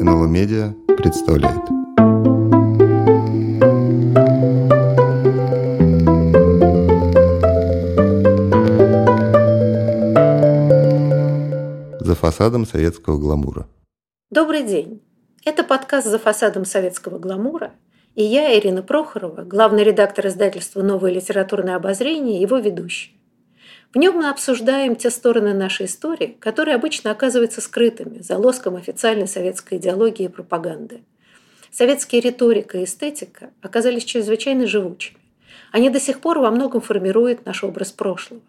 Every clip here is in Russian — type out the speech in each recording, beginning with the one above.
НЛО Медиа представляет. За фасадом советского гламура. Добрый день. Это подкаст «За фасадом советского гламура», и я, Ирина Прохорова, главный редактор издательства «Новое литературное обозрение» и его ведущий. В нем мы обсуждаем те стороны нашей истории, которые обычно оказываются скрытыми за лоском официальной советской идеологии и пропаганды. Советские риторика и эстетика оказались чрезвычайно живучими. Они до сих пор во многом формируют наш образ прошлого.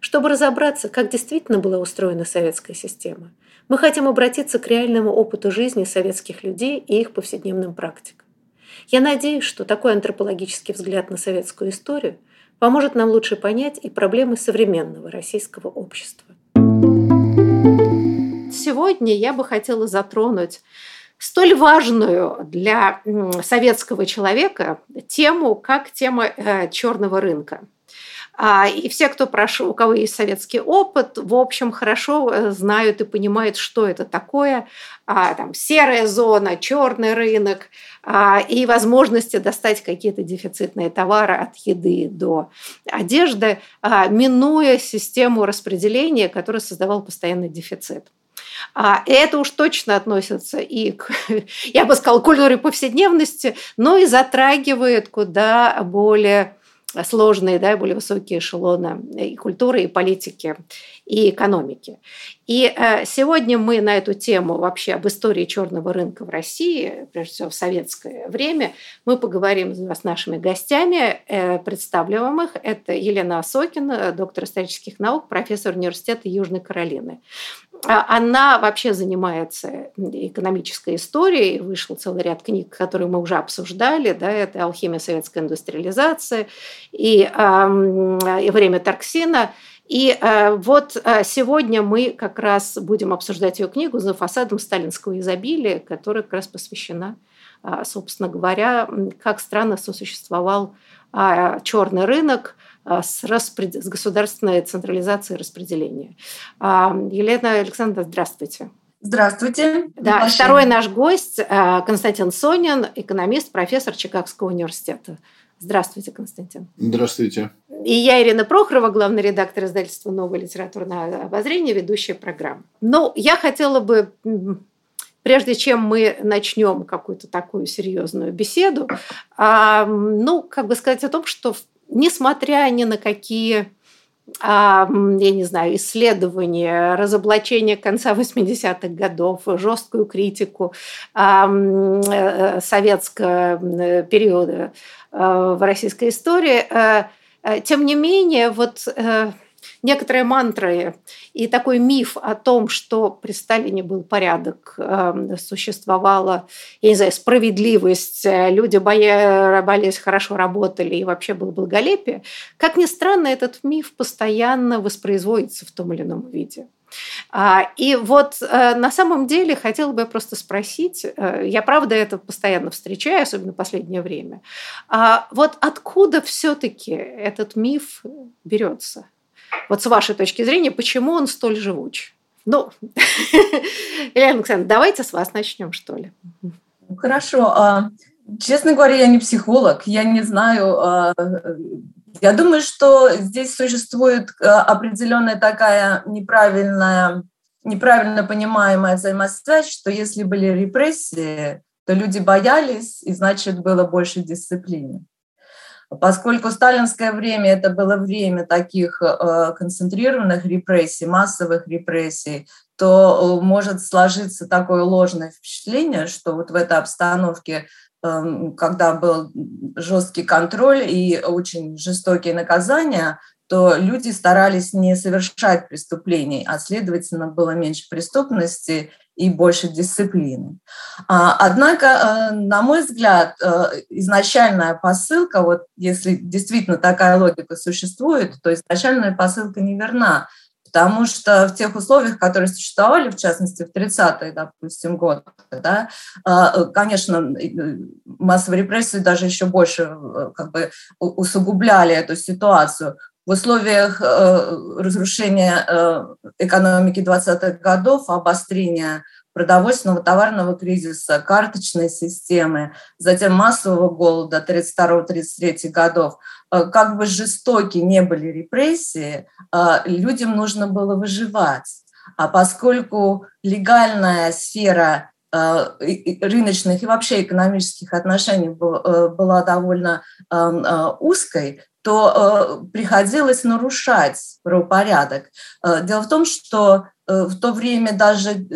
Чтобы разобраться, как действительно была устроена советская система, мы хотим обратиться к реальному опыту жизни советских людей и их повседневным практикам. Я надеюсь, что такой антропологический взгляд на советскую историю – поможет нам лучше понять и проблемы современного российского общества. Сегодня я бы хотела затронуть столь важную для советского человека тему, как тема э, черного рынка. А, и все, кто прошел, у кого есть советский опыт, в общем, хорошо э, знают и понимают, что это такое. А, там, серая зона, черный рынок а, и возможности достать какие-то дефицитные товары от еды до одежды, минуя систему распределения, которая создавал постоянный дефицит. А это уж точно относится и к, я бы сказала, культуре повседневности, но и затрагивает куда более сложные, да, более высокие эшелоны и культуры, и политики, и экономики. И э, сегодня мы на эту тему вообще об истории черного рынка в России, прежде всего в советское время, мы поговорим с нашими гостями, э, представляемых. Это Елена Осокина, доктор исторических наук, профессор университета Южной Каролины. А она вообще занимается экономической историей. Вышел целый ряд книг, которые мы уже обсуждали. Да, это «Алхимия советской индустриализации» и, и «Время Тарксина». И э, вот э, сегодня мы как раз будем обсуждать ее книгу «За фасадом сталинского изобилия», которая как раз посвящена, собственно говоря, как странно сосуществовал черный рынок – а, с, распред... с государственной централизацией распределения. А, Елена Александровна, здравствуйте. Здравствуйте. Да, второй наш гость а, Константин Сонин, экономист, профессор Чикагского университета. Здравствуйте, Константин. Здравствуйте. И я, Ирина Прохорова, главный редактор издательства «Новое литературное обозрение», ведущая программы. Ну, я хотела бы, прежде чем мы начнем какую-то такую серьезную беседу, ну, как бы сказать о том, что в несмотря ни на какие я не знаю, исследования, разоблачение конца 80-х годов, жесткую критику а, э, советского э, периода э, в российской истории. Тем не менее, вот некоторые мантры и такой миф о том, что при Сталине был порядок, эм, существовала, я не знаю, справедливость, э, люди боялись, хорошо работали и вообще было благолепие, как ни странно, этот миф постоянно воспроизводится в том или ином виде. А, и вот э, на самом деле хотела бы просто спросить, э, я правда это постоянно встречаю, особенно в последнее время, а вот откуда все-таки этот миф берется? Вот с вашей точки зрения, почему он столь живуч? Ну, Елена Александровна, давайте с вас начнем, что ли. Хорошо. А, честно говоря, я не психолог, я не знаю. А, я думаю, что здесь существует а, определенная такая неправильная, неправильно понимаемая взаимосвязь, что если были репрессии, то люди боялись, и значит было больше дисциплины. Поскольку сталинское время это было время таких э, концентрированных репрессий, массовых репрессий, то э, может сложиться такое ложное впечатление, что вот в этой обстановке, эм, когда был жесткий контроль и очень жестокие наказания, то люди старались не совершать преступлений, а, следовательно, было меньше преступности и больше дисциплины. А, однако, э, на мой взгляд, э, изначальная посылка, вот если действительно такая логика существует, то изначальная посылка неверна, потому что в тех условиях, которые существовали, в частности, в 30-е, допустим, годы, да, э, конечно, массовые репрессии даже еще больше как бы усугубляли эту ситуацию в условиях э, разрушения э, экономики 20-х годов, обострения продовольственного товарного кризиса, карточной системы, затем массового голода 32-33 годов, э, как бы жестоки не были репрессии, людям нужно было выживать. А поскольку легальная сфера рыночных и вообще экономических отношений была довольно узкой, то приходилось нарушать правопорядок. Дело в том, что в то время даже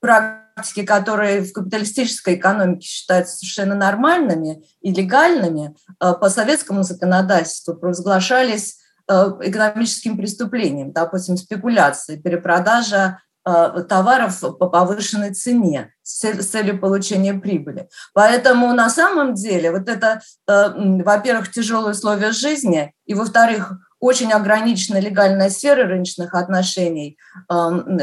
практики, которые в капиталистической экономике считаются совершенно нормальными и легальными, э, по советскому законодательству провозглашались э, экономическим преступлением, допустим, спекуляции, перепродажа э, товаров по повышенной цене с целью получения прибыли. Поэтому на самом деле вот это, во-первых, тяжелые условия жизни, и, во-вторых, очень ограничена легальная сфера рыночных отношений,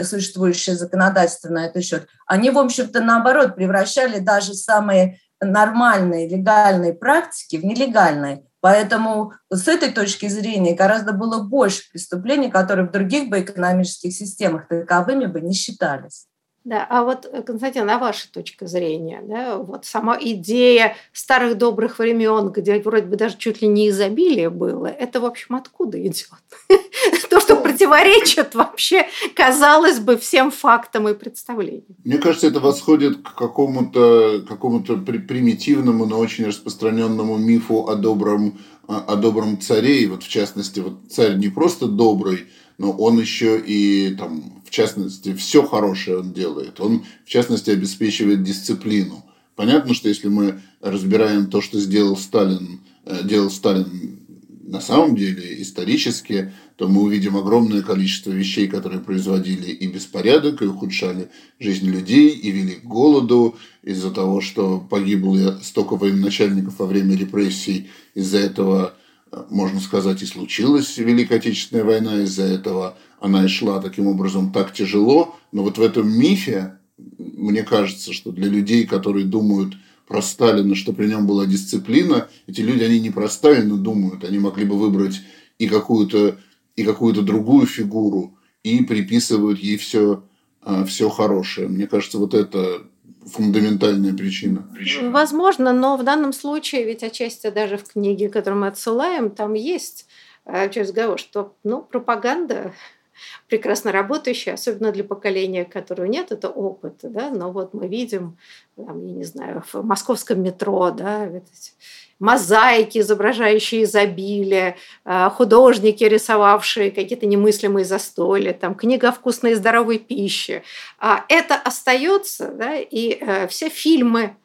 существующее законодательство на этот счет, они, в общем-то, наоборот, превращали даже самые нормальные легальные практики в нелегальные. Поэтому с этой точки зрения гораздо было больше преступлений, которые в других бы экономических системах таковыми бы не считались. Да, а вот, э, Константин, а ваша точка зрения, да, вот сама идея старых добрых времен, где вроде бы даже чуть ли не изобилие было, это, в общем, откуда идет? То, что противоречит вообще, казалось бы, всем фактам и представлениям. Мне кажется, это восходит к какому-то какому примитивному, но очень распространенному мифу о добром, о добром царе. И вот, в частности, вот царь не просто добрый, но он еще и, там, в частности, все хорошее он делает. Он, в частности, обеспечивает дисциплину. Понятно, что если мы разбираем то, что сделал Сталин, э, делал Сталин на самом деле исторически, то мы увидим огромное количество вещей, которые производили и беспорядок, и ухудшали жизнь людей, и вели к голоду из-за того, что погибло столько военачальников во время репрессий. Из-за этого можно сказать, и случилась Великая Отечественная война, из-за этого она и шла таким образом так тяжело. Но вот в этом мифе, мне кажется, что для людей, которые думают про Сталина, что при нем была дисциплина, эти люди, они не про Сталина думают, они могли бы выбрать и какую-то и какую-то другую фигуру, и приписывают ей все, а, все хорошее. Мне кажется, вот это фундаментальная причина. Возможно, но в данном случае, ведь отчасти даже в книге, которую мы отсылаем, там есть э, через разговор, что ну, пропаганда прекрасно работающая, особенно для поколения, которого нет, это опыт, да, но вот мы видим, там, я не знаю, в московском метро, да, мозаики, изображающие изобилие, э, художники, рисовавшие какие-то немыслимые застолья, там, книга вкусной и здоровой пище. А это остается, да, и э, все фильмы,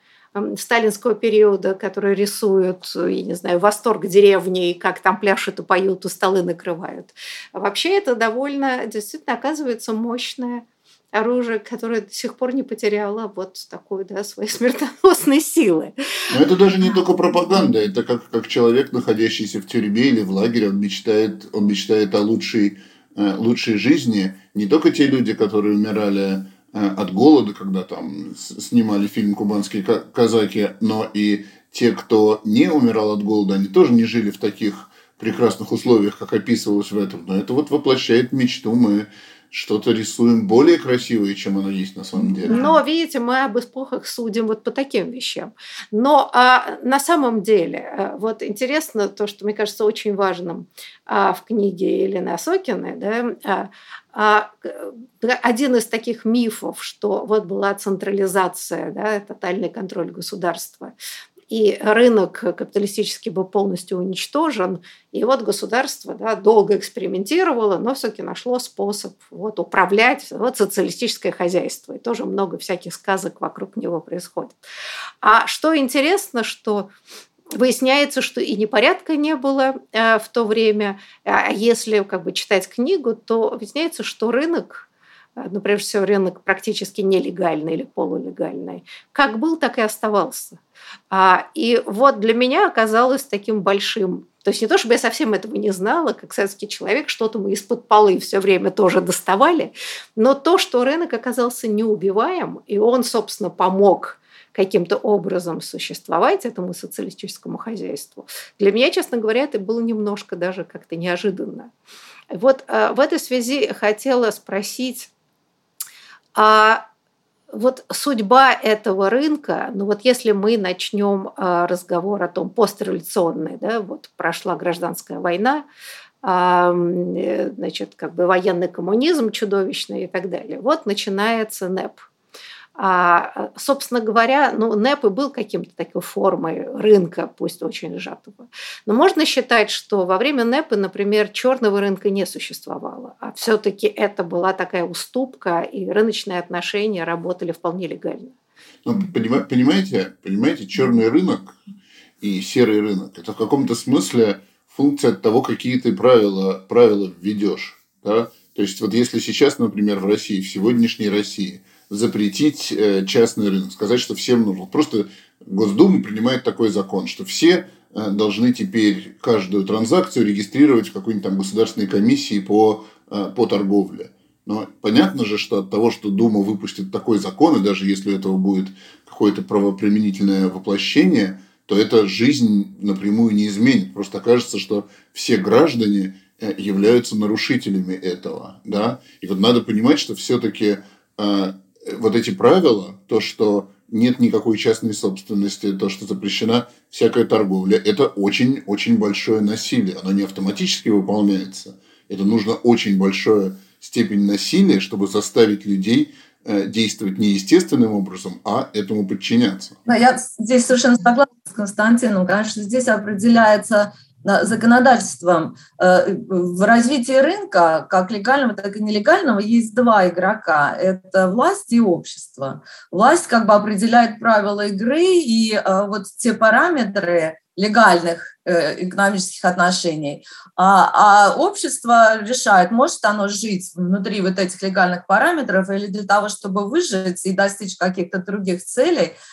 сталинского периода, которые рисуют, я не знаю, восторг деревни, как там пляшут и поют, и столы накрывают. Вообще это довольно, действительно, оказывается мощная оружие, которое до сих пор не потеряло вот такой, да, своей смертоносной силы. Но это даже не только пропаганда, это как, как человек, находящийся в тюрьме или в лагере, он мечтает, он мечтает о лучшей, э, лучшей жизни. Не только те люди, которые умирали от голода, когда там снимали фильм «Кубанские казаки», но и те, кто не умирал от голода, они тоже не жили в таких прекрасных условиях, как описывалось в этом. Но это вот воплощает мечту. Мы что-то рисуем более красивое, чем оно есть на самом деле. Но, видите, мы об эпохах судим вот по таким вещам. Но а, на самом деле, э, вот интересно то, что, мне кажется, очень важным а, в книге Елены Осокиной, да, а, а, один из таких мифов, что вот была централизация, да, тотальный контроль государства, и рынок капиталистический был полностью уничтожен. И вот государство да, долго экспериментировало, но все-таки нашло способ вот, управлять вот, социалистическое хозяйство. И тоже много всяких сказок вокруг него происходит. А что интересно, что выясняется, что и непорядка не было э, в то время. А если как бы, читать книгу, то выясняется, что рынок ну, прежде всего, рынок практически нелегальный или полулегальный, как был, так и оставался. А, и вот для меня оказалось таким большим то есть не то, чтобы я совсем этого не знала, как советский человек, что-то мы из-под полы все время тоже доставали, но то, что рынок оказался неубиваем, и он, собственно, помог каким-то образом существовать этому социалистическому хозяйству, для меня, честно говоря, это было немножко даже как-то неожиданно. Вот э, в этой связи хотела спросить, а вот судьба этого рынка, ну вот если мы начнем а, разговор о том постреволюционный, да, вот прошла гражданская война, э, значит, как бы военный коммунизм чудовищный и так далее. Вот начинается НЭП – а, собственно говоря, ну, НЭП и был каким-то такой формой рынка, пусть очень сжатого. Но можно считать, что во время НЭПа, например, черного рынка не существовало, а все-таки это была такая уступка, и рыночные отношения работали вполне легально. Ну, понимаете, понимаете, черный рынок и серый рынок – это в каком-то смысле функция того, какие ты правила, правила введешь. Да? То есть вот если сейчас, например, в России, в сегодняшней России – запретить э, частный рынок, сказать, что всем нужно. Просто Госдума принимает такой закон, что все э, должны теперь каждую транзакцию регистрировать в какой-нибудь там государственной комиссии по, э, по торговле. Но понятно же, что от того, что Дума выпустит такой закон, и даже если у этого будет какое-то правоприменительное воплощение, то это жизнь напрямую не изменит. Просто кажется, что все граждане являются нарушителями этого. Да? И вот надо понимать, что все-таки вот эти правила, то, что нет никакой частной собственности, то, что запрещена всякая торговля, это очень-очень большое насилие. Оно не автоматически выполняется. Это нужно очень большое степень насилия, чтобы заставить людей э, действовать не естественным образом, а этому подчиняться. Да, я здесь совершенно согласна с Константином. Конечно, здесь определяется законодательством э, в развитии рынка, как легального, так и нелегального, есть два игрока. Это власть и общество. Власть как бы определяет правила игры, и э, вот те параметры легальных э, экономических отношений, а, а общество решает, может оно жить внутри вот этих легальных параметров или для того, чтобы выжить и достичь каких-то других целей –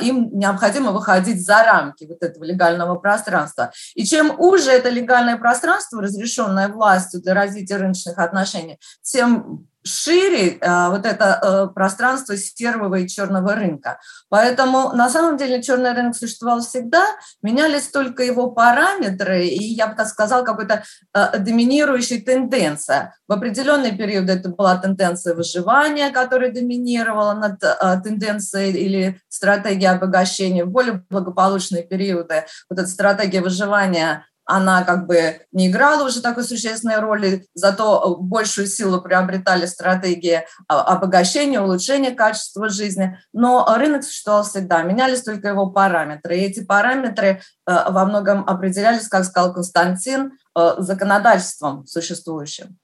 им необходимо выходить за рамки вот этого легального пространства. И чем уже это легальное пространство, разрешенное властью для развития рыночных отношений, тем шире а, вот это э, пространство серого и черного рынка. Поэтому на самом деле черный рынок существовал всегда, менялись только его параметры, и я бы так сказала, какой-то э, доминирующая тенденция. В определенный период это была тенденция выживания, которая доминировала над э, тенденцией или стратегией обогащения. В более благополучные периоды вот эта стратегия выживания она как бы не играла уже такой существенной роли, зато большую силу приобретали стратегии обогащения, улучшения качества жизни. Но рынок существовал всегда, менялись только его параметры. И эти параметры э, во многом определялись, как сказал Константин, э, законодательством существующим.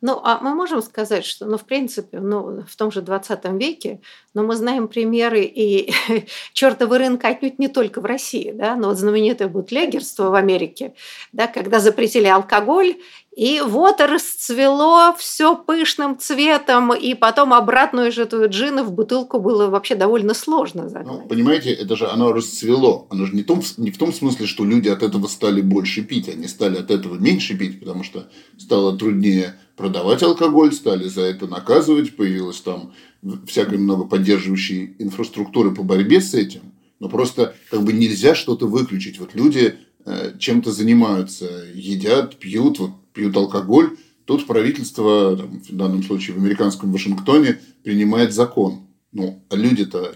Ну, а мы можем сказать, что, ну, в принципе, ну, в том же 20 веке, но мы знаем примеры и чертовы рынка отнюдь не только в России, да, но вот знаменитое бутлегерство в Америке, да, когда запретили алкоголь, и вот расцвело все пышным цветом, и потом обратную же эту джина в бутылку было вообще довольно сложно загнать. Ну, понимаете, это же оно расцвело. Оно же не, том, не в том смысле, что люди от этого стали больше пить, они стали от этого меньше пить, потому что стало труднее продавать алкоголь, стали за это наказывать, появилось там всякой много поддерживающей инфраструктуры по борьбе с этим. Но просто как бы нельзя что-то выключить. Вот люди э, чем-то занимаются, едят, пьют, вот пьют алкоголь. Тут правительство, там, в данном случае в американском Вашингтоне, принимает закон. Ну, а люди-то,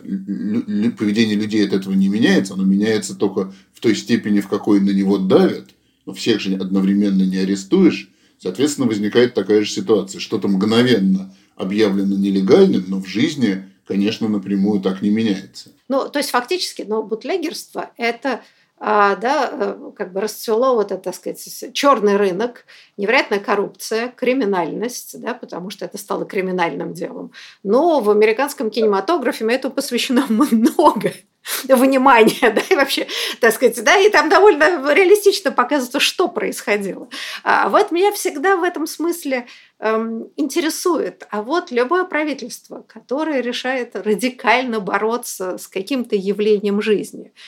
поведение людей от этого не меняется, оно меняется только в той степени, в какой на него давят. Но всех же одновременно не арестуешь. Соответственно, возникает такая же ситуация. Что-то мгновенно объявлено нелегальным, но в жизни, конечно, напрямую так не меняется. Ну, то есть фактически, ну, бутлегерство – это а, да, э, как бы расцвело вот это, так сказать, черный рынок, невероятная коррупция, криминальность, да, потому что это стало криминальным делом. Но в американском кинематографе этому посвящено много внимания, да, и вообще, так сказать, да, и там довольно реалистично показывается, что происходило. А вот меня всегда в этом смысле эм, интересует, а вот любое правительство, которое решает радикально бороться с каким-то явлением жизни –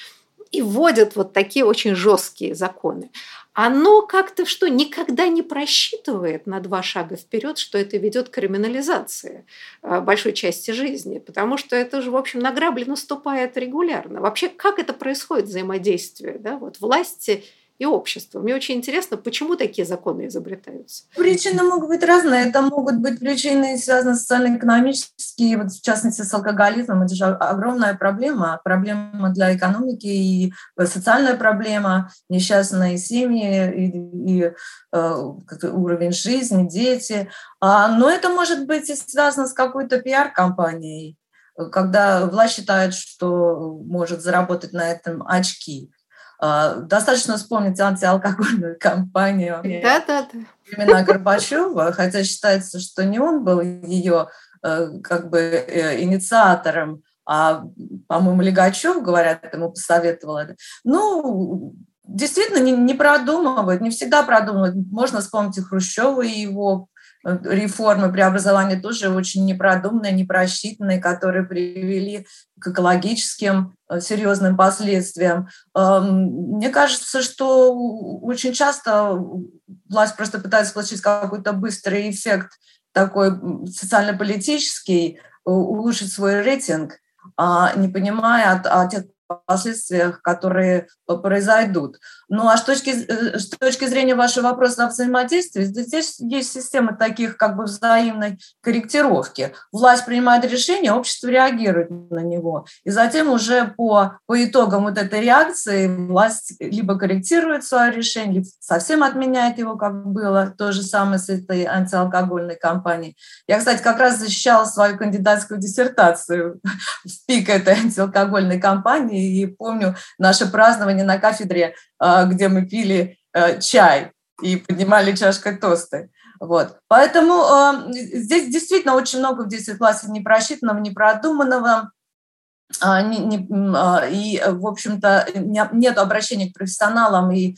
и вводят вот такие очень жесткие законы, оно как-то что, никогда не просчитывает на два шага вперед, что это ведет к криминализации э, большой части жизни, потому что это же, в общем, на грабли наступает регулярно. Вообще, как это происходит взаимодействие да, вот власти и общества. Мне очень интересно, почему такие законы изобретаются. Причины могут быть разные. Это могут быть причины, связанные социально-экономические, вот в частности с алкоголизмом. Это же огромная проблема, проблема для экономики и социальная проблема, несчастные семьи и, и э, уровень жизни, дети. А, но это может быть и связано с какой-то пиар-компанией, когда власть считает, что может заработать на этом очки. А, достаточно вспомнить антиалкогольную кампанию да, да, да. времена Горбачева, хотя считается, что не он был ее э, как бы э, инициатором, а, по-моему, Легачев, говорят, ему посоветовал это. Ну, действительно, не, не продумывают, не всегда продумывают. Можно вспомнить и Хрущева, и его реформы, преобразования тоже очень непродуманные, непросчитанные, которые привели к экологическим э, серьезным последствиям. Эм, мне кажется, что очень часто власть просто пытается получить какой-то быстрый эффект такой социально-политический, улучшить свой рейтинг, а не понимая о, о тех последствиях, которые э, произойдут. Ну а с точки, э, с точки зрения вашего вопроса о взаимодействии, здесь есть система таких как бы взаимной корректировки. Власть принимает решение, общество реагирует на него. И затем уже по, по итогам вот этой реакции власть либо корректирует свое решение, либо совсем отменяет его, как было то же самое с этой антиалкогольной кампанией. Я, кстати, как раз защищала свою кандидатскую диссертацию в пик этой антиалкогольной кампании, и помню наше празднование на кафедре, где мы пили э, чай и поднимали чашкой тосты. Вот. Поэтому э, здесь действительно очень много в 10 классе непросчитанного, непродуманного. А, не, не, а, и, в общем-то, нет обращения к профессионалам и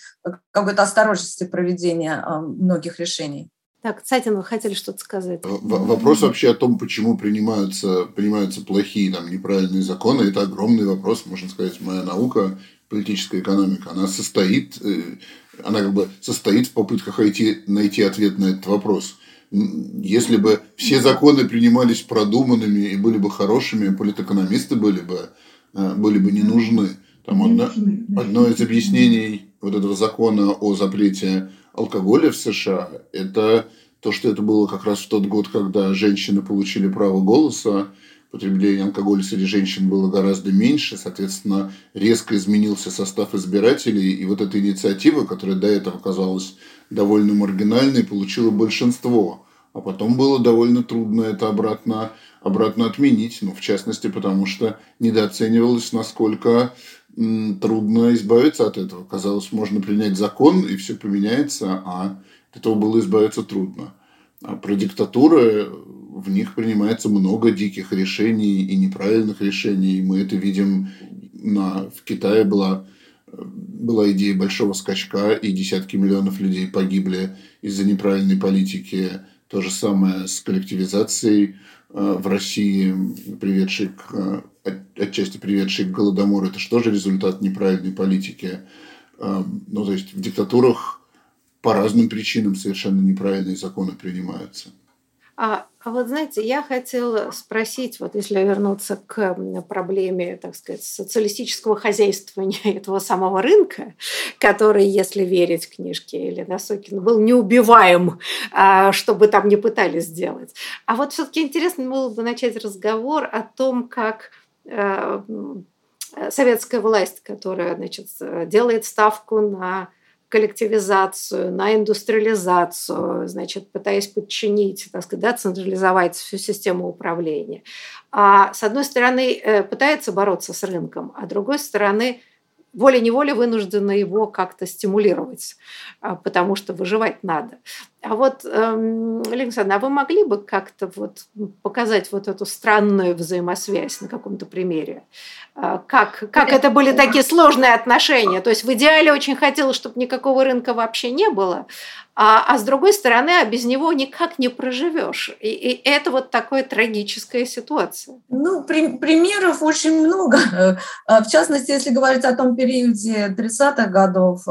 какой-то осторожности проведения многих решений. Так, Цатин, вы хотели что-то сказать? Вопрос вообще о том, почему принимаются, принимаются плохие, там, неправильные законы, это огромный вопрос, можно сказать, моя наука, политическая экономика, она состоит, э, она как бы состоит в попытках найти, найти ответ на этот вопрос. Если бы все законы принимались продуманными и были бы хорошими, политэкономисты были бы, э, были бы не нужны. Там одно, одно из объяснений вот этого закона о запрете алкоголя в США, это то, что это было как раз в тот год, когда женщины получили право голоса, потребление алкоголя среди женщин было гораздо меньше, соответственно, резко изменился состав избирателей, и вот эта инициатива, которая до этого казалась довольно маргинальной, получила большинство. А потом было довольно трудно это обратно, обратно отменить, ну, в частности, потому что недооценивалось, насколько трудно избавиться от этого. Казалось, можно принять закон, и все поменяется, а от этого было избавиться трудно. А про диктатуры в них принимается много диких решений и неправильных решений. Мы это видим на, в Китае была, была идея большого скачка, и десятки миллионов людей погибли из-за неправильной политики. То же самое с коллективизацией э, в России, приведшей к отчасти приведший к голодомору, это же результат неправильной политики? Эм, ну, то есть в диктатурах по разным причинам совершенно неправильные законы принимаются. А, а вот знаете, я хотела спросить, вот если вернуться к проблеме, так сказать, социалистического хозяйствования этого самого рынка, который, если верить книжке или Насокина, был неубиваем, а, чтобы там не пытались сделать. А вот все-таки интересно было бы начать разговор о том, как Э, советская власть, которая значит, делает ставку на коллективизацию, на индустриализацию, значит, пытаясь подчинить, так сказать, да, централизовать всю систему управления. А с одной стороны, э, пытается бороться с рынком, а с другой стороны, волей-неволей вынуждена его как-то стимулировать, а, потому что выживать надо. А вот, эм, Александр, а вы могли бы как-то вот показать вот эту странную взаимосвязь на каком-то примере? А, как, как это были такие сложные отношения? То есть в идеале очень хотелось, чтобы никакого рынка вообще не было, а, а с другой стороны, а без него никак не проживешь. И, и это вот такая трагическая ситуация. Ну, при, примеров очень много. А, в частности, если говорить о том периоде 30-х годов,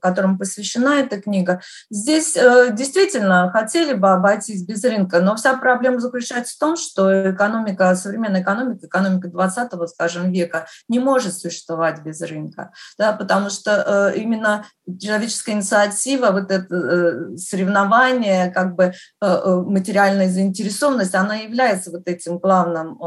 которому посвящена эта книга, здесь э, действительно хотели бы обойтись без рынка, но вся проблема заключается в том, что экономика, современная экономика, экономика 20 скажем, века не может существовать без рынка, да, потому что именно человеческая инициатива, вот это соревнование, как бы материальная заинтересованность, она является вот этим главным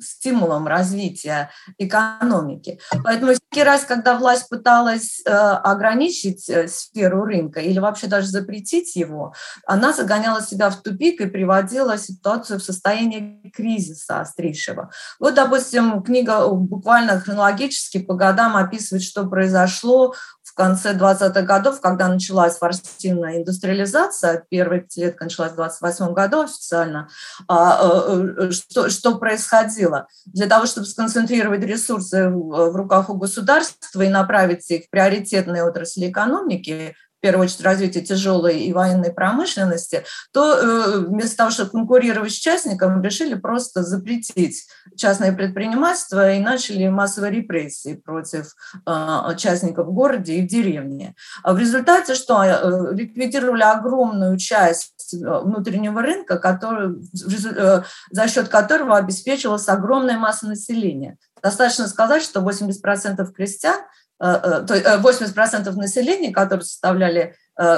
стимулом развития экономики. Поэтому всякий раз, когда власть пыталась ограничить сферу рынка или вообще даже запретить его, она загоняла себя в тупик и приводила ситуацию в состояние кризиса острейшего. Вот, допустим, книга буквально хронологически по годам описывает, что произошло в конце 20-х годов, когда началась форсивная индустриализация, первая пятилетка началась в 28 году официально, а, э, э, что, что происходило? Для того, чтобы сконцентрировать ресурсы в руках у государства и направить их в приоритетные отрасли экономики, в первую очередь развитие тяжелой и военной промышленности, то э, вместо того, чтобы конкурировать с частником, решили просто запретить частное предпринимательство и начали массовые репрессии против э, частников в городе и в деревне. А в результате что? Э, ликвидировали огромную часть внутреннего рынка, который, за счет которого обеспечивалась огромная масса населения. Достаточно сказать, что 80% крестьян 80% э, э, населения, которые составляли э,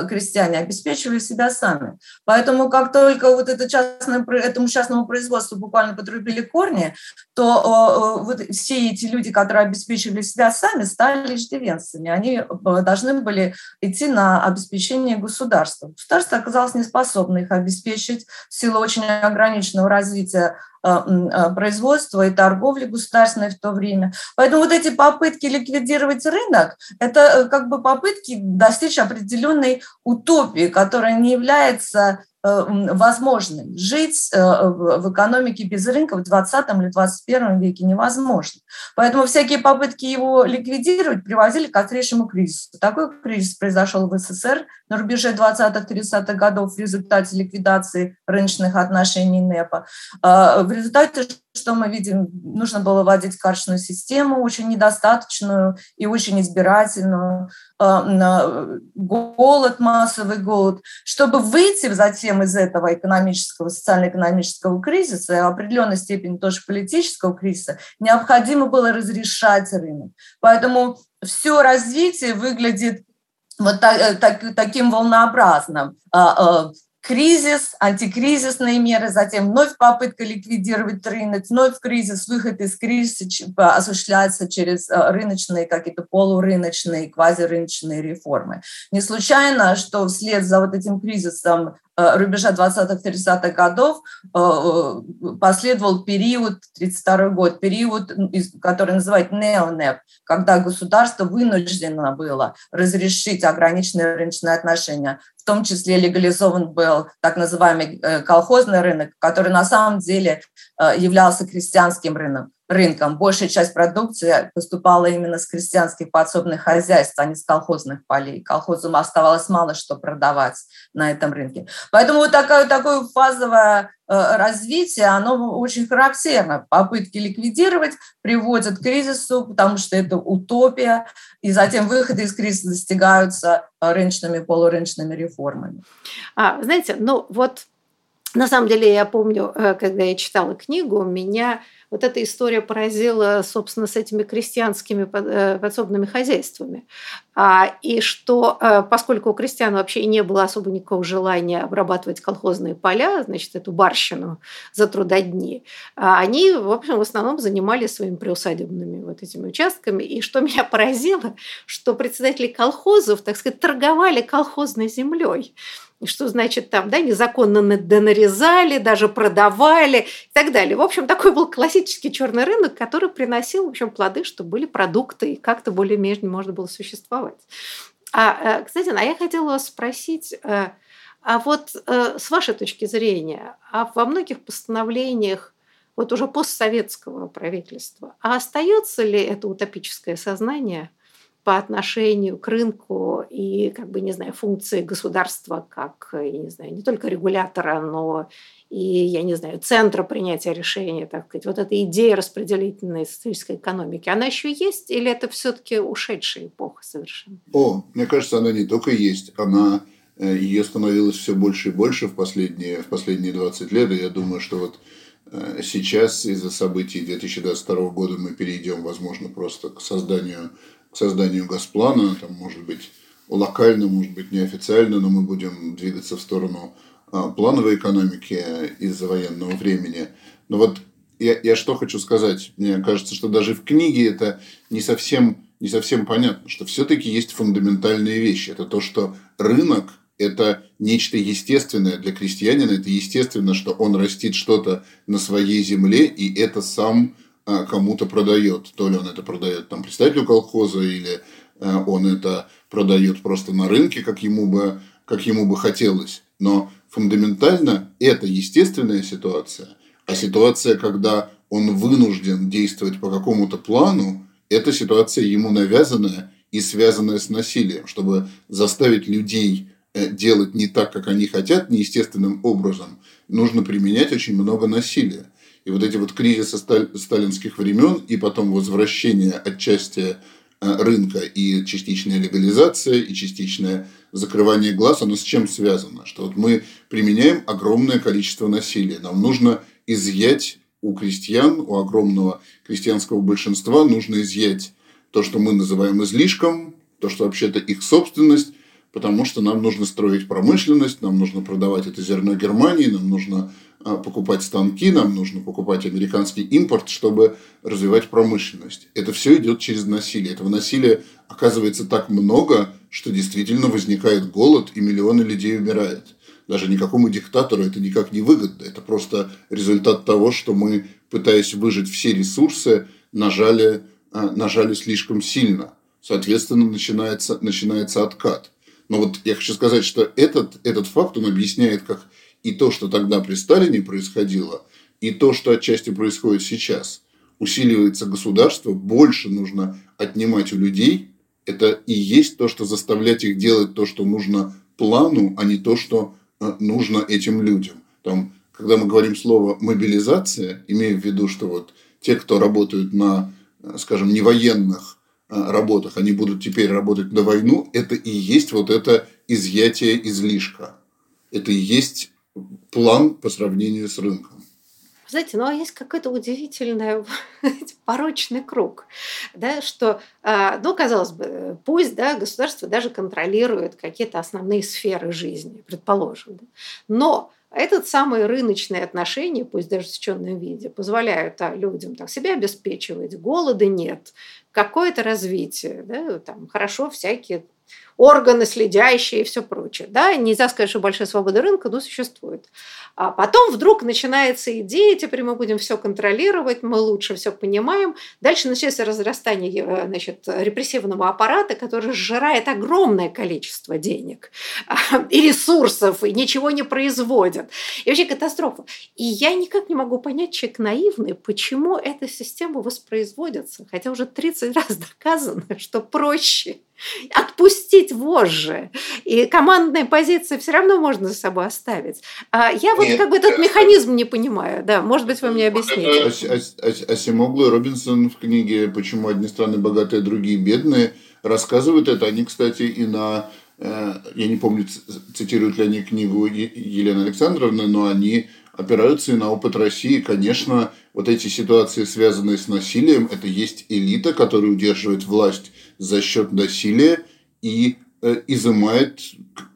крестьяне, обеспечивали себя сами. Поэтому как только вот это частное, этому частному производству буквально подрубили корни, то вот все эти люди, которые обеспечивали себя сами, стали иждивенцами. Они должны были идти на обеспечение государства. Государство оказалось неспособно их обеспечить в силу очень ограниченного развития Э, э, производства и торговли государственной в то время. Поэтому вот эти попытки ликвидировать рынок – это э, как бы попытки достичь определенной утопии, которая не является Э, возможным. Жить э, в экономике без рынка в 20 или 21 веке невозможно. Поэтому всякие попытки его ликвидировать приводили к острейшему кризису. Такой кризис произошел в СССР на рубеже 20-30-х годов в результате ликвидации рыночных отношений НЭПа. А, в результате что мы видим? Нужно было вводить карточную систему, очень недостаточную и очень избирательную, а, голод, массовый голод. Чтобы выйти затем из этого экономического, социально-экономического кризиса, и в определенной степени тоже политического кризиса, необходимо было разрешать рынок. Поэтому все развитие выглядит вот так, э, так, таким волнообразным. Кризис, антикризисные меры, затем вновь попытка ликвидировать рынок, вновь кризис, выход из кризиса осуществляется через э, рыночные, какие-то полурыночные, квазирыночные реформы. Не случайно, что вслед за вот этим кризисом Э, рубежа 20-30-х годов э, э, последовал период, 32 год, период, который называют неонеп, когда государство вынуждено было разрешить ограниченные рыночные отношения. В том числе легализован был так называемый колхозный рынок, который на самом деле являлся крестьянским рынком рынком. Большая часть продукции поступала именно с крестьянских подсобных хозяйств, а не с колхозных полей. Колхозам оставалось мало что продавать на этом рынке. Поэтому вот такое, такое фазовое э, развитие, оно очень характерно. Попытки ликвидировать приводят к кризису, потому что это утопия, и затем выходы из кризиса достигаются рыночными, полурыночными реформами. А, знаете, ну вот на самом деле я помню, э, когда я читала книгу, меня вот эта история поразила, собственно, с этими крестьянскими э, подсобными хозяйствами. А, и что, э, поскольку у крестьян вообще не было особо никакого желания обрабатывать колхозные поля, значит, эту барщину за трудодни, а они, в общем, в основном занимались своими приусадебными вот этими участками. И что меня поразило, что председатели колхозов, так сказать, торговали колхозной землей что значит там, да, незаконно донарезали, даже продавали и так далее. В общем, такой был классический черный рынок, который приносил, в общем, плоды, что были продукты, и как-то более-менее можно было существовать. А, э, кстати, а я хотела вас спросить, э, а вот э, с вашей точки зрения, а во многих постановлениях вот уже постсоветского правительства, а остается ли это утопическое сознание – по отношению к рынку и, как бы, не знаю, функции государства как, я не знаю, не только регулятора, но и, я не знаю, центра принятия решения, так сказать, вот эта идея распределительной социалистической экономики, она еще есть или это все-таки ушедшая эпоха совершенно? О, мне кажется, она не только есть, она Э, ее становилось все больше и больше в последние, в последние 20 лет, и я думаю, что вот э, сейчас из-за событий 2022 года мы перейдем, возможно, просто к созданию, к созданию Газплана, там, может быть, локально, может быть, неофициально, но мы будем двигаться в сторону а, плановой экономики из-за военного времени. Но вот я, я что хочу сказать. Мне кажется, что даже в книге это не совсем, не совсем понятно, что все-таки есть фундаментальные вещи. Это то, что рынок это нечто естественное для крестьянина. Это естественно, что он растит что-то на своей земле, и это сам кому-то продает. То ли он это продает там, представителю колхоза, или а, он это продает просто на рынке, как ему бы, как ему бы хотелось. Но фундаментально это естественная ситуация, а ситуация, когда он вынужден действовать по какому-то плану, это ситуация ему навязанная и связанная с насилием, чтобы заставить людей Э, делать не так, как они хотят, неестественным образом, нужно применять очень много насилия. И вот эти вот кризисы сталинских времен и потом возвращение отчасти э, рынка и частичная легализация, и частичное закрывание глаз, оно с чем связано? Что вот мы применяем огромное количество насилия. Нам нужно изъять у крестьян, у огромного крестьянского большинства, нужно изъять то, что мы называем излишком, то, что вообще-то их собственность, потому что нам нужно строить промышленность, нам нужно продавать это зерно Германии, нам нужно а, покупать станки, нам нужно покупать американский импорт, чтобы развивать промышленность. Это все идет через насилие. Этого насилия оказывается так много, что действительно возникает голод, и миллионы людей умирают. Даже никакому диктатору это никак не выгодно. Это просто результат того, что мы, пытаясь выжить все ресурсы, нажали, а, нажали слишком сильно. Соответственно, начинается, начинается откат. Но вот я хочу сказать, что этот, этот факт, он объясняет, как и то, что тогда при Сталине происходило, и то, что отчасти происходит сейчас. Усиливается государство, больше нужно отнимать у людей. Это и есть то, что заставлять их делать то, что нужно плану, а не то, что э, нужно этим людям. Там, когда мы говорим слово мобилизация, имея в виду, что вот те, кто работают на, э, скажем, не военных работах, они будут теперь работать на войну, это и есть вот это изъятие излишка. Это и есть план по сравнению с рынком. Знаете, ну а есть какой-то удивительный порочный круг, да, что, а, ну, казалось бы, пусть да, государство даже контролирует какие-то основные сферы жизни, предположим, да, но этот самые рыночные отношения, пусть даже в счетном виде, позволяют а, людям так, себя обеспечивать, голода нет, какое-то развитие, да, там хорошо всякие органы следящие и все прочее. Да? Нельзя сказать, что большая свобода рынка, но существует. А потом вдруг начинается идея, теперь мы будем все контролировать, мы лучше все понимаем. Дальше начинается разрастание э, значит, репрессивного аппарата, который сжирает огромное количество денег и ресурсов, и ничего не производит. И вообще катастрофа. И я никак не могу понять, человек наивный, почему эта система воспроизводится, хотя уже 30 раз доказано, что проще отпустить вожжи. И командные позиции все равно можно за собой оставить. А я вот Нет, как бы этот механизм не понимаю. Да, может быть, вы мне объясните. Асимоглу и Робинсон в книге «Почему одни страны богатые, другие бедные» рассказывают это. Они, кстати, и на э, я не помню, цитируют ли они книгу Елены Александровны, но они опираются и на опыт России. Конечно, вот эти ситуации, связанные с насилием, это есть элита, которая удерживает власть за счет насилия и э, изымает,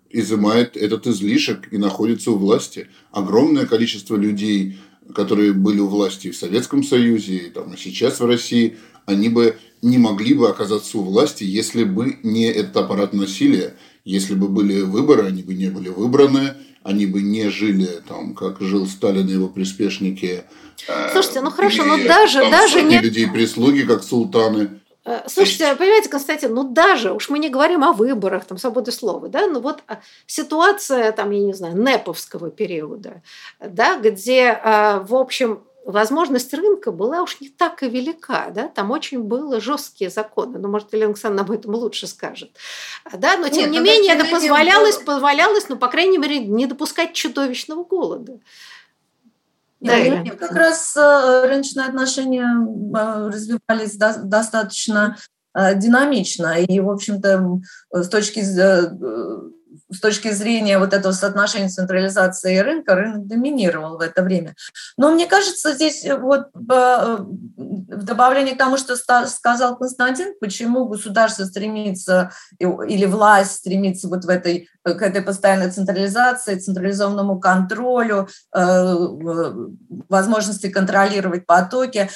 изымает этот излишек и находится у власти. Огромное количество людей, которые были у власти в Советском Союзе, и, там, и сейчас в России, они бы не могли бы оказаться у власти, если бы не этот аппарат насилия. Если бы были выборы, они бы не были выбраны, они бы не жили там, как жил Сталин и его приспешники. Слушайте, ну хорошо, но даже, даже не... людей прислуги, как султаны. Э, слушайте, понимаете, Константин, ну даже, уж мы не говорим о выборах, там, свободы слова, да, ну вот а, ситуация, там, я не знаю, неповского периода, да, где, а, в общем, возможность рынка была уж не так и велика, да, там очень были жесткие законы, ну, может, Елена Александровна об этом лучше скажет, да, но тем Нет, не ну, менее это позволялось, было... позволялось, ну, по крайней мере, не допускать чудовищного голода. Да, да как раз э, рыночные отношения э, развивались достаточно э, динамично. И, в общем-то, с точки с точки зрения вот этого соотношения централизации рынка, рынок доминировал в это время. Но мне кажется, здесь вот в добавлении к тому, что сказал Константин, почему государство стремится или власть стремится вот в этой, к этой постоянной централизации, централизованному контролю, возможности контролировать потоки.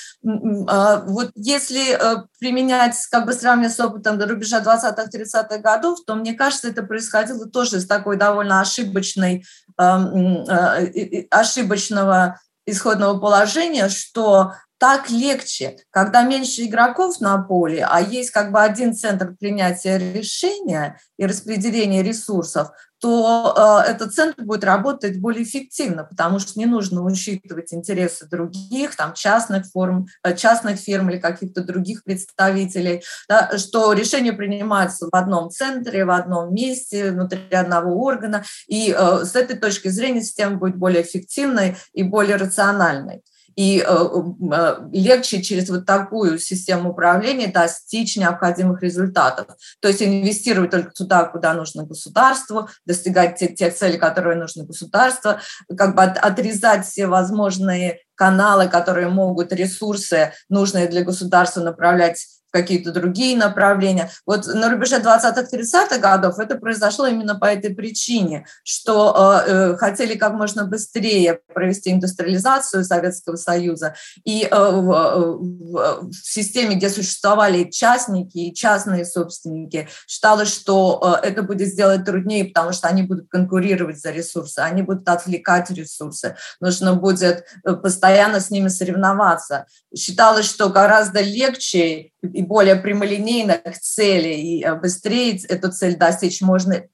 А, вот если э, применять, как бы сравнивать с опытом до рубежа 20-30-х годов, то, мне кажется, это происходило тоже с такой довольно ошибочной, эм, э, ошибочного исходного положения, что так легче, когда меньше игроков на поле, а есть как бы один центр принятия решения и распределения ресурсов, то э, этот центр будет работать более эффективно, потому что не нужно учитывать интересы других, там, частных, форм, э, частных фирм или каких-то других представителей, да, что решение принимается в одном центре, в одном месте, внутри одного органа, и э, с этой точки зрения система будет более эффективной и более рациональной и э, э, легче через вот такую систему управления достичь необходимых результатов. То есть инвестировать только туда, куда нужно государству, достигать тех, тех целей, которые нужны государству, как бы отрезать все возможные каналы, которые могут ресурсы, нужные для государства, направлять какие-то другие направления. Вот на рубеже 20-30-х годов это произошло именно по этой причине, что э, э, хотели как можно быстрее провести индустриализацию Советского Союза, и э, в, э, в, в системе, где существовали частники и частные собственники, считалось, что э, это будет сделать труднее, потому что они будут конкурировать за ресурсы, они будут отвлекать ресурсы, нужно будет э, постоянно с ними соревноваться. Считалось, что гораздо легче и более прямолинейных целей, и э, быстрее эту цель достичь можно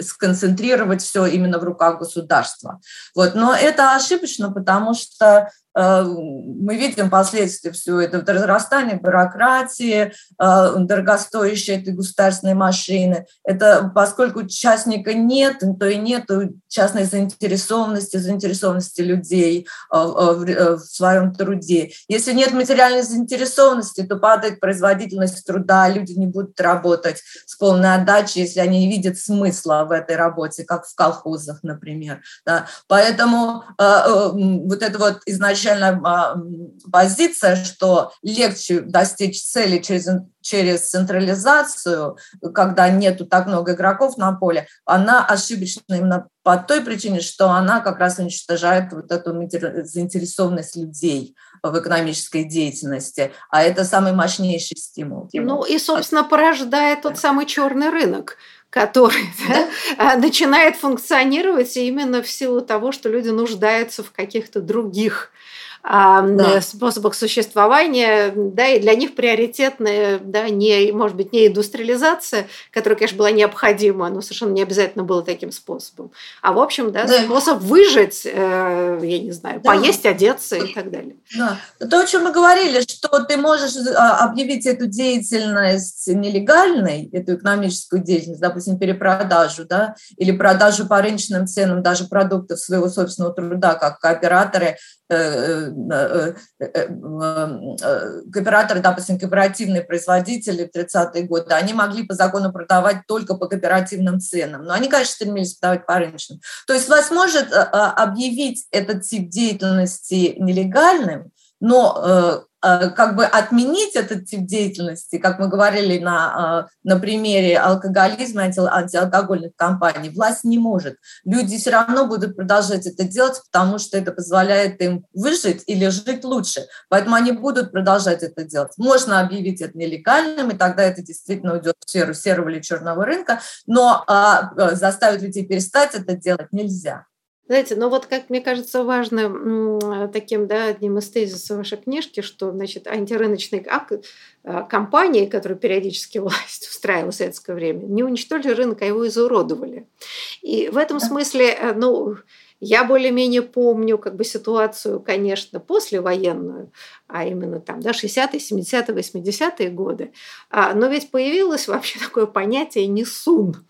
сконцентрировать все именно в руках государства. Вот. Но это ошибочно, потому что Э, мы видим последствия всего этого разрастания бюрократии, э, дорогостоящей этой государственной машины. Это поскольку частника нет, то и нет частной заинтересованности, заинтересованности людей э, в своем труде. Если нет материальной заинтересованности, то падает производительность труда, люди не будут работать с полной отдачей, если они не видят смысла в этой работе, как в колхозах, например. Да. Поэтому вот это вот изначально изначально а, позиция, что легче достичь цели через, через централизацию, когда нету так много игроков на поле, она ошибочна именно по той причине, что она как раз уничтожает вот эту заинтересованность людей в экономической деятельности, а это самый мощнейший стимул. Ну и, собственно, порождает тот самый черный рынок, который да, а, начинает функционировать именно в силу того, что люди нуждаются в каких-то других да. способах существования, да, и для них приоритетная, да, не, может быть, не индустриализация, которая, конечно, была необходима, но совершенно не обязательно было таким способом, а, в общем, да, да. способ выжить, э, я не знаю, да. поесть, одеться и так далее. Да. То, о чем мы говорили, что ты можешь а, объявить эту деятельность нелегальной, эту экономическую деятельность, допустим, перепродажу, да, или продажу по рыночным ценам даже продуктов своего собственного труда, как кооператоры Э, э, э, кооператоры, допустим, кооперативные производители в 30-е годы, они могли по закону продавать только по кооперативным ценам. Но они, конечно, стремились продавать по рыночным. То есть вас может объявить этот тип деятельности нелегальным, но Э, как бы отменить этот тип деятельности, как мы говорили на, э, на примере алкоголизма и анти, антиалкогольных компаний, власть не может. Люди все равно будут продолжать это делать, потому что это позволяет им выжить или жить лучше. Поэтому они будут продолжать это делать. Можно объявить это нелегальным, и тогда это действительно уйдет в сферу серого или черного рынка, но а, э, заставить людей перестать это делать нельзя. Знаете, ну вот как мне кажется важным таким, да, одним из тезисов вашей книжки, что, значит, антирыночные а, компании, которые периодически власть устраивала в советское время, не уничтожили рынок, а его изуродовали. И в этом смысле, э, ну, Я более-менее помню как бы ситуацию, конечно, послевоенную, а именно там, да, 60-е, 70-е, 80-е годы. А, но ведь появилось вообще такое понятие «несун».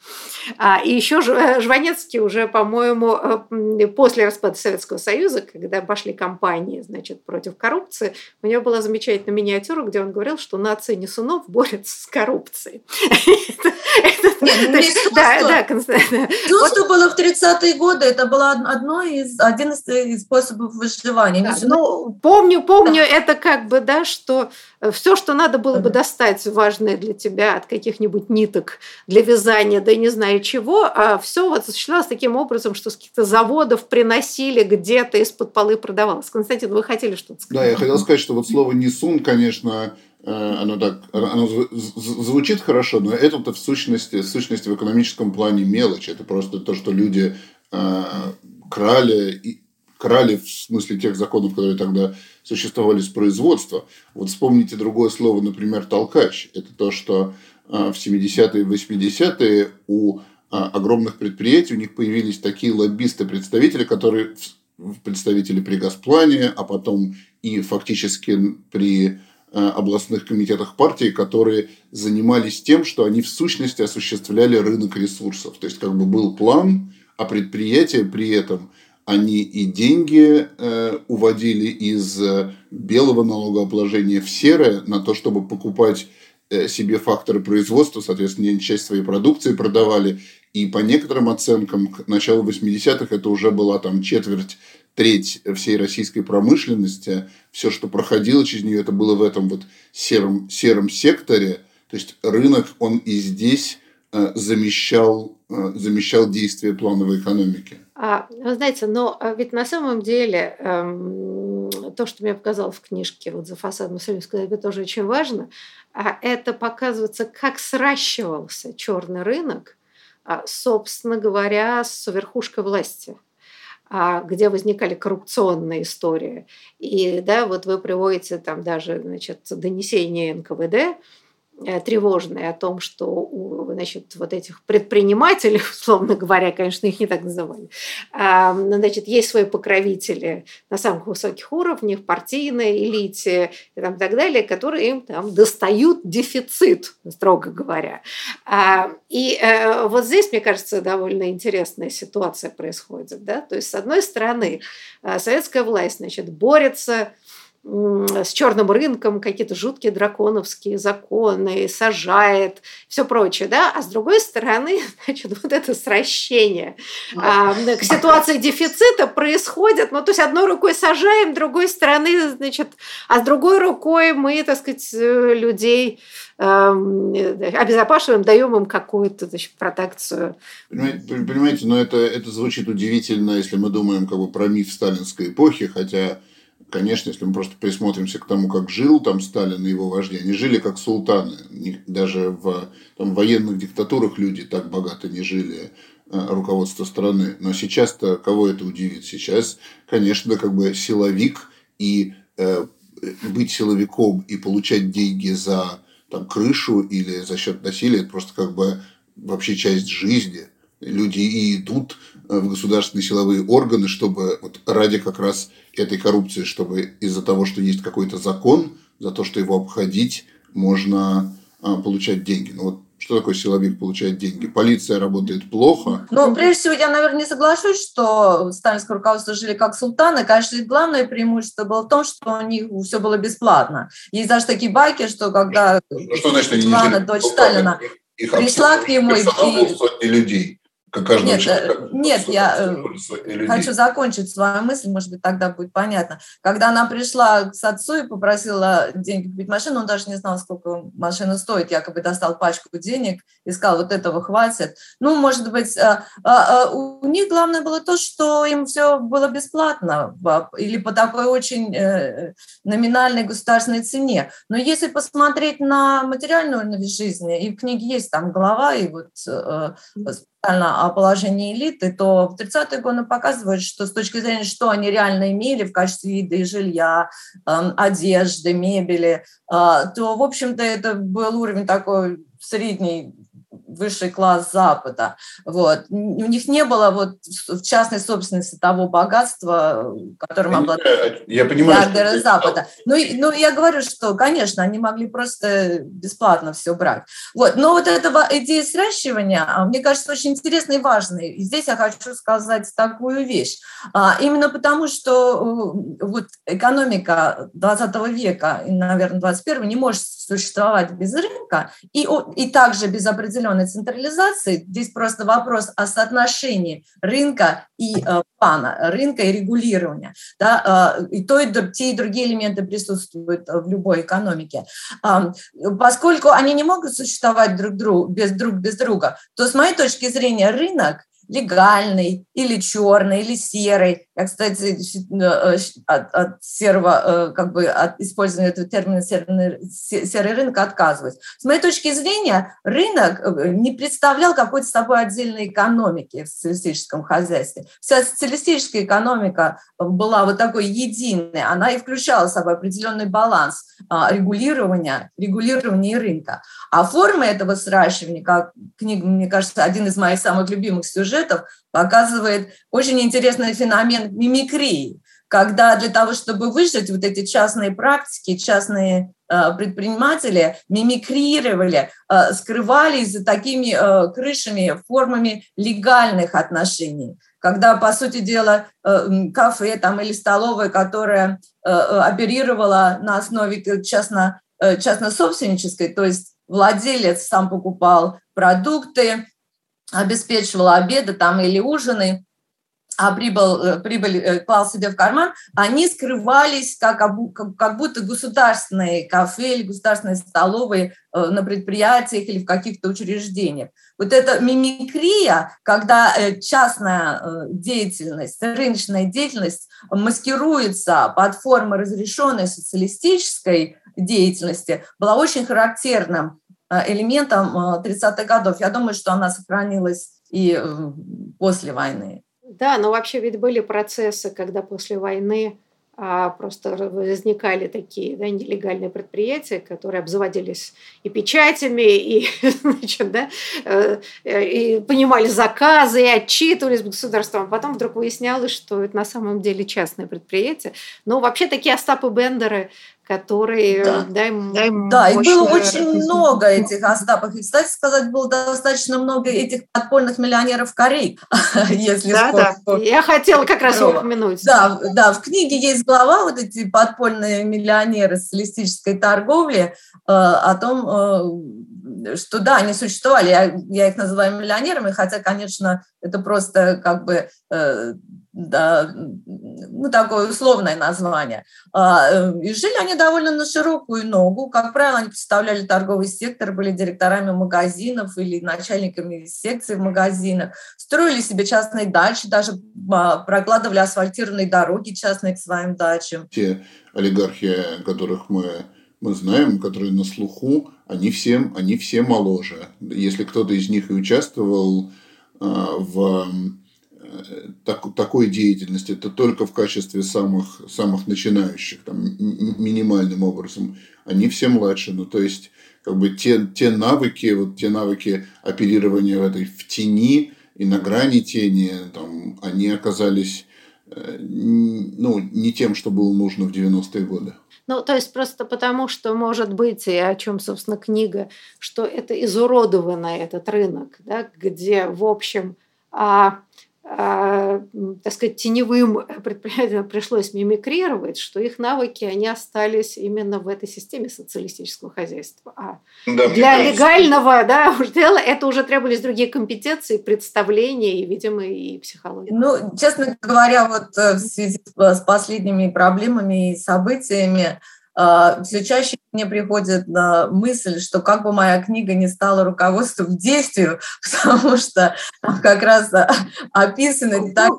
А, и еще э, Жванецкий уже, по-моему, э, после распада Советского Союза, когда пошли кампании, значит, против коррупции, у него была замечательная миниатюра, где он говорил, что нация Несунов борется с коррупцией. Да, да, То, что было в 30-е годы, это было одно из, один из способов выживания. Ну, помню, помню, это как бы, да, что э, все, что надо было бы достать важное для тебя от каких-нибудь ниток для вязания, да не знаю чего, а все вот осуществлялось таким образом, что с каких-то заводов приносили где-то из-под полы продавалось. Константин, вы хотели что-то сказать? Да, я хотел сказать, что вот слово «несун», конечно, Э, оно так, оно звучит хорошо, но это в сущности, в сущности в экономическом плане мелочь. Это просто то, что люди э, крали, и, крали в смысле тех законов, которые тогда существовали с производства. Вот вспомните другое слово, например, толкач. Это то, что э, в 70-е и 80-е у огромных предприятий у них появились такие лоббисты-представители, которые представители при Газплане, а потом и фактически при Э, областных комитетах партии, которые занимались тем, что они в сущности осуществляли рынок ресурсов. То есть как бы был план, а предприятия при этом они и деньги э, уводили из э, белого налогообложения в серое на то, чтобы покупать э, себе факторы производства, соответственно, часть своей продукции продавали. И по некоторым оценкам, к началу 80-х это уже была там четверть треть всей российской промышленности, все, что проходило через нее, это было в этом вот сером, сером секторе. То есть рынок, он и здесь э, замещал, э, замещал действия плановой экономики. А, вы знаете, но а ведь на самом деле эм, то, что мне показал в книжке вот «За фасадом Советского это тоже очень важно, а это показывается, как сращивался черный рынок, а, собственно говоря, с верхушкой власти. А, где возникали коррупционные истории. И да, вот вы приводите там даже значит, донесение НКВД, тревожные о том, что у значит, вот этих предпринимателей, условно говоря, конечно, их не так называли, а, значит, есть свои покровители на самых высоких уровнях, партийной элите и там, так далее, которые им там достают дефицит, строго говоря. А, и э, вот здесь, мне кажется, довольно интересная ситуация происходит. Да? То есть, с одной стороны, э, советская власть значит, борется с черным рынком, какие-то жуткие драконовские законы, сажает, все прочее, да, а с другой стороны, значит, вот это сращение а, к ситуации дефицита происходит, ну, то есть одной рукой сажаем, другой стороны, значит, а с другой рукой мы, так сказать, людей обезопашиваем, даем им какую-то значит, протекцию. Понимаете, но это, это звучит удивительно, если мы думаем как бы про миф сталинской эпохи, хотя Конечно, если мы просто присмотримся к тому, как жил там Сталин и его вожди, они жили как султаны. Даже в там, военных диктатурах люди так богато не жили, э, руководство страны. Но сейчас-то кого это удивит? Сейчас, конечно, как бы силовик и э, быть силовиком и получать деньги за там, крышу или за счет насилия, это просто как бы вообще часть жизни. Люди и идут э, в государственные силовые органы, чтобы вот ради как раз этой коррупции, чтобы из-за того, что есть какой-то закон, за то, что его обходить, можно а, получать деньги. Ну вот что такое силовик получает деньги? Полиция работает плохо. Ну, прежде всего, я, наверное, не соглашусь, что сталинское руководство жили как султаны. Конечно, главное преимущество было в том, что у них все было бесплатно. Есть даже такие байки, что когда ну, что значит, жили дочь Сталина, их пришла к нему и... сотни людей. Каждый нет, человек, э, нет, я э, хочу закончить свою мысль, может быть, тогда будет понятно. Когда она пришла к отцу и попросила деньги купить машину, он даже не знал, сколько машина стоит, якобы достал пачку денег и сказал, вот этого хватит. Ну, может быть, э, у них главное было то, что им все было бесплатно или по такой очень номинальной государственной цене. Но если посмотреть на материальную жизнь, и в книге есть там глава, и вот о положении элиты, то в 30-е годы показывают, что с точки зрения, что они реально имели в качестве еды, жилья, эм, одежды, мебели, э, то, в общем-то, это был уровень такой средней высший класс Запада. Вот. У них не было вот в частной собственности того богатства, которым обладают понимаю, что... Запада. Ну, ну, я говорю, что, конечно, они могли просто бесплатно все брать. Вот. Но вот эта идея сращивания, а, мне кажется, очень интересной и важной. И здесь я хочу сказать такую вещь. А, именно потому, что вот экономика 20 века и, наверное, 21 не может существовать без рынка и, и также без определенной централизации. Здесь просто вопрос о соотношении рынка и э, плана, рынка и регулирования. Да, э, и то, и те, и другие элементы присутствуют в любой экономике. Э, поскольку они не могут существовать друг, друг, без, друг без друга, то с моей точки зрения рынок легальный или черный, или серый. Я, кстати, э, от, от серого, э, как бы от использования этого термина серый, серый рынок отказываюсь. С моей точки зрения, рынок э, не представлял какой-то собой отдельной экономики в социалистическом хозяйстве. Вся социалистическая экономика была вот такой единой, она и включала в собой определенный баланс а, регулирования, регулирования рынка. А форма этого сращивания, как книга, мне кажется, один из моих самых любимых сюжетов показывает очень интересный феномен мимикрии, когда для того, чтобы выжить, вот эти частные практики, частные э, предприниматели мимикрировали, э, скрывались за такими э, крышами, формами легальных отношений. Когда, по сути дела, кафе там, или столовая, которая оперировала на основе частно, частно-собственнической, то есть владелец сам покупал продукты, обеспечивала обеды там или ужины, а прибыл, э, прибыль э, клал себе в карман, они скрывались как, как будто государственные кафе или государственные столовые э, на предприятиях или в каких-то учреждениях. Вот эта мимикрия, когда частная деятельность, рыночная деятельность маскируется под формы разрешенной социалистической деятельности, была очень характерным элементом 30-х э, годов. Я думаю, что она сохранилась и э, после войны. Да, но вообще ведь были процессы, когда после войны а, просто возникали такие да, нелегальные предприятия, которые обзаводились и печатями, и, значит, да, и понимали заказы, и отчитывались государством. Потом вдруг выяснялось, что это на самом деле частное предприятие. Но вообще такие Остапы Бендеры которые да, да, да, да и было очень много этих Остапов. И, кстати сказать, было достаточно много этих подпольных миллионеров Корей, если да, да. Я хотела как раз упомянуть. Да, да, в книге есть глава вот эти подпольные миллионеры социалистической торговли э, о том, э, что да, они существовали. Я, я их называю миллионерами, хотя, конечно, это просто как бы э, да, ну, такое условное название. А, э, и жили они довольно на широкую ногу. Как правило, они представляли торговый сектор, были директорами магазинов или начальниками секций в магазинах, строили себе частные дачи, даже а, прокладывали асфальтированные дороги частные к своим дачам. Те олигархи, которых мы мы знаем, которые на слуху, они все, они все моложе. Если кто-то из них и участвовал э, в так, такой деятельности, это только в качестве самых, самых начинающих, там, минимальным образом. Они все младше. Ну, то есть, как бы те, те навыки, вот те навыки оперирования в этой в тени и на грани тени, там, они оказались э, ну, не тем, что было нужно в 90-е годы. Ну, то есть просто потому, что может быть, и о чем, собственно, книга, что это изуродованный этот рынок, да, где, в общем, а, так сказать, теневым предприятиям пришлось мимикрировать, что их навыки, они остались именно в этой системе социалистического хозяйства. А да, для легального да, дела это уже требовались другие компетенции, представления и, видимо, и психология. Ну, честно говоря, вот э, в связи с последними проблемами и событиями, а, все чаще мне приходит на мысль, что как бы моя книга не стала руководством к действию, потому что как раз описаны так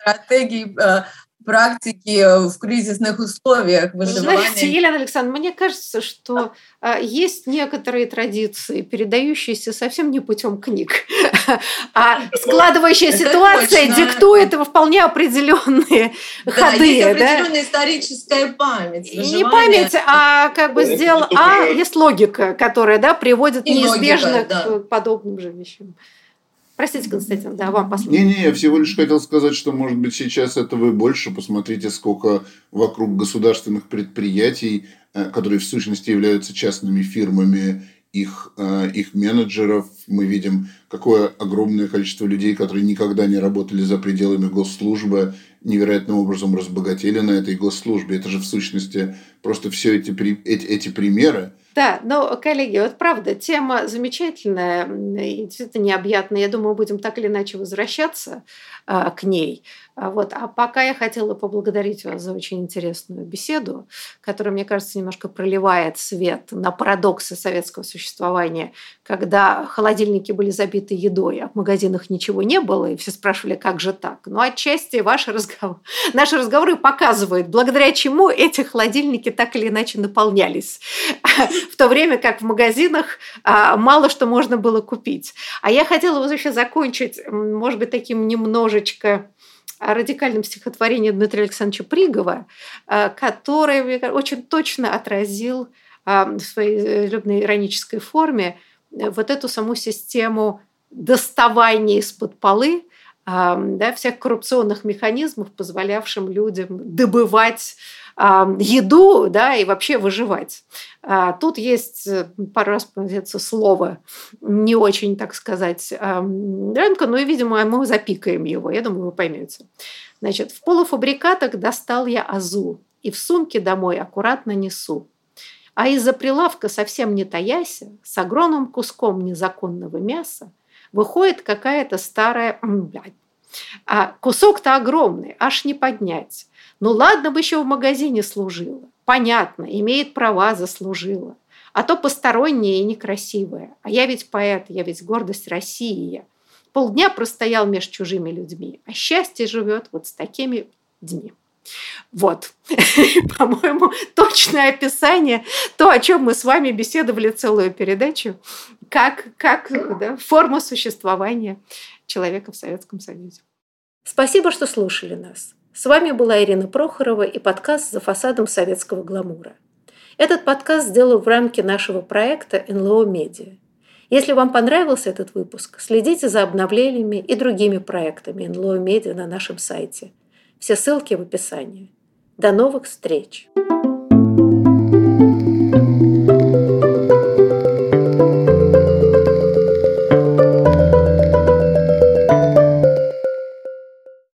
стратегии а, практики в кризисных условиях выживания. Знаете, Елена Александровна, мне кажется, что а, есть некоторые традиции, передающиеся совсем не путем книг, А складывающая ситуация диктует вполне определенные ходы. Есть определенная историческая память. Не память, а как бы сделал, а есть логика, которая да, приводит неизбежно к подобным же вещам. Простите, Константин, да, вам последний. Не-не, я всего лишь хотел сказать, что, может быть, сейчас этого и больше. Посмотрите, сколько вокруг государственных предприятий, э, которые в сущности являются частными фирмами, их, э, их менеджеров. Мы видим, какое огромное количество людей, которые никогда не работали за пределами госслужбы, невероятным образом разбогатели на этой госслужбе. Это же в сущности просто все эти, эти, эти примеры, да, но, коллеги, вот правда, тема замечательная и действительно необъятная. Я думаю, будем так или иначе возвращаться а, к ней. А, вот. А пока я хотела поблагодарить вас за очень интересную беседу, которая, мне кажется, немножко проливает свет на парадоксы советского существования, когда холодильники были забиты едой, а в магазинах ничего не было, и все спрашивали, как же так. Но отчасти ваши разговор... наши разговоры показывают, благодаря чему эти холодильники так или иначе наполнялись, в то время как в магазинах а, мало что можно было купить. А я хотела вообще закончить, может быть, таким немножечко радикальном стихотворении Дмитрия Александровича Пригова, э, который очень точно отразил э, в своей любной иронической форме э, вот эту саму систему доставания из-под полы да, всех коррупционных механизмов, позволявшим людям добывать еду да, и вообще выживать. А, тут есть э, пару раз появится слово не очень, так сказать, рынка, но, видимо, мы запикаем его, я думаю, вы поймете. Значит, в полуфабрикатах достал я азу и в сумке домой аккуратно несу. А из-за прилавка, совсем не таяся, с огромным куском незаконного мяса, выходит какая-то старая... А кусок-то огромный, аж не поднять. Ну ладно бы еще в магазине служила. Понятно, имеет права, заслужила. А то постороннее и некрасивое. А я ведь поэт, я ведь гордость России. Полдня простоял между чужими людьми. А счастье живет вот с такими днями. Вот, по-моему, точное описание, то, о чем мы с вами беседовали целую передачу, как, как да, форма существования человека в Советском Союзе. Спасибо, что слушали нас. С вами была Ирина Прохорова и подкаст «За фасадом советского гламура». Этот подкаст сделал в рамке нашего проекта НЛО Медиа. Если вам понравился этот выпуск, следите за обновлениями и другими проектами НЛО Медиа на нашем сайте. Все ссылки в описании. До новых встреч!